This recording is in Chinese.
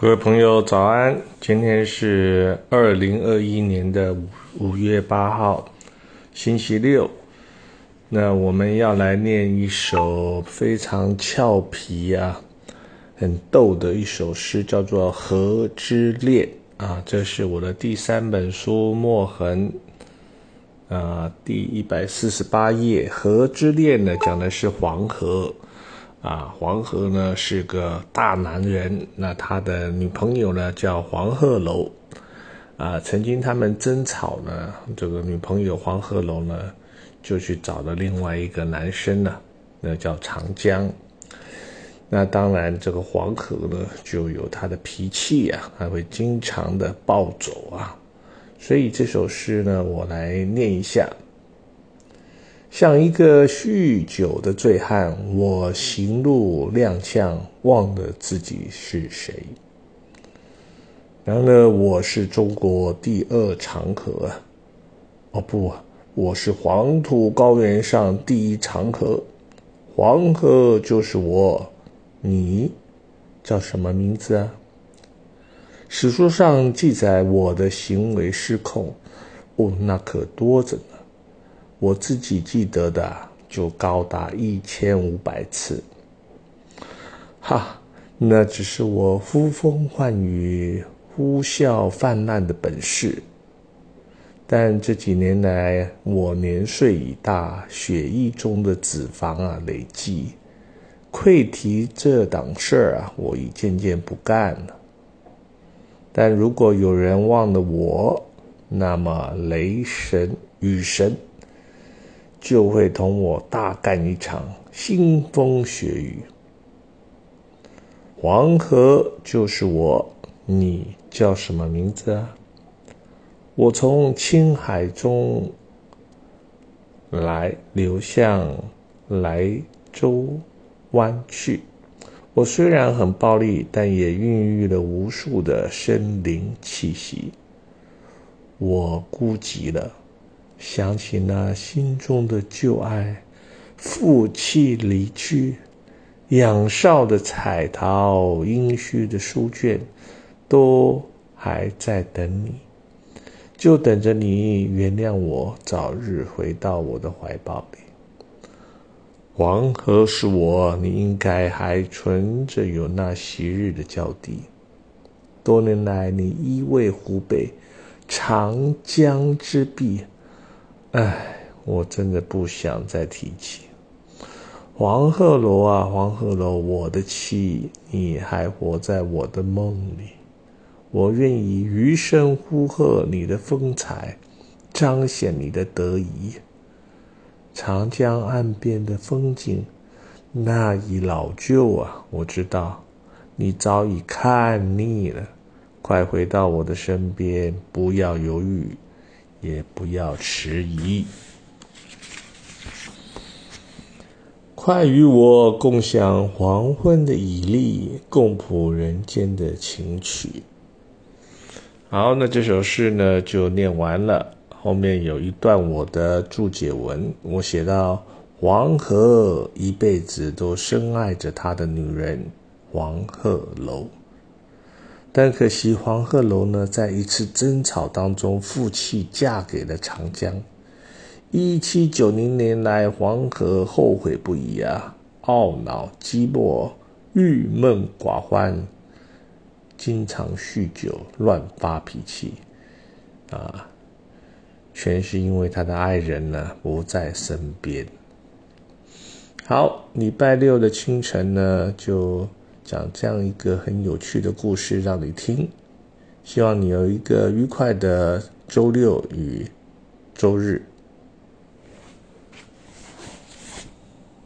各位朋友，早安！今天是二零二一年的五五月八号，星期六。那我们要来念一首非常俏皮啊、很逗的一首诗，叫做《河之恋》啊。这是我的第三本书《墨痕》啊，第一百四十八页，《河之恋》呢讲的是黄河。啊，黄河呢是个大男人，那他的女朋友呢叫黄鹤楼，啊，曾经他们争吵呢，这个女朋友黄鹤楼呢就去找了另外一个男生呢，那叫长江。那当然，这个黄河呢就有他的脾气呀，还会经常的暴走啊，所以这首诗呢，我来念一下。像一个酗酒的醉汉，我行路踉跄，忘了自己是谁。然而，我是中国第二长河。哦不，我是黄土高原上第一长河。黄河就是我，你叫什么名字啊？史书上记载我的行为失控，哦，那可多着呢。我自己记得的就高达一千五百次，哈，那只是我呼风唤雨、呼啸泛滥的本事。但这几年来，我年岁已大，血液中的脂肪啊累积，溃堤这档事儿啊，我已渐渐不干了。但如果有人忘了我，那么雷神、雨神。就会同我大干一场腥风血雨。黄河就是我，你叫什么名字啊？我从青海中来，流向莱州湾去。我虽然很暴力，但也孕育了无数的生灵气息。我孤寂了。想起那心中的旧爱，负气离去，仰韶的彩陶，殷墟的书卷，都还在等你，就等着你原谅我，早日回到我的怀抱里。黄河是我，你应该还存着有那昔日的娇滴。多年来，你依偎湖北长江之壁。唉，我真的不想再提起黄鹤楼啊，黄鹤楼，我的妻，你还活在我的梦里。我愿以余生呼喝你的风采，彰显你的得意。长江岸边的风景，那已老旧啊，我知道，你早已看腻了。快回到我的身边，不要犹豫。也不要迟疑，快与我共享黄昏的绮丽，共谱人间的情曲。好，那这首诗呢就念完了。后面有一段我的注解文，我写到：黄河一辈子都深爱着他的女人黄鹤楼。但可惜，黄鹤楼呢，在一次争吵当中负气嫁给了长江。一七九零年来，黄河后悔不已啊，懊恼、寂寞、郁闷寡欢，经常酗酒、乱发脾气，啊，全是因为他的爱人呢不在身边。好，礼拜六的清晨呢，就。讲这样一个很有趣的故事让你听，希望你有一个愉快的周六与周日。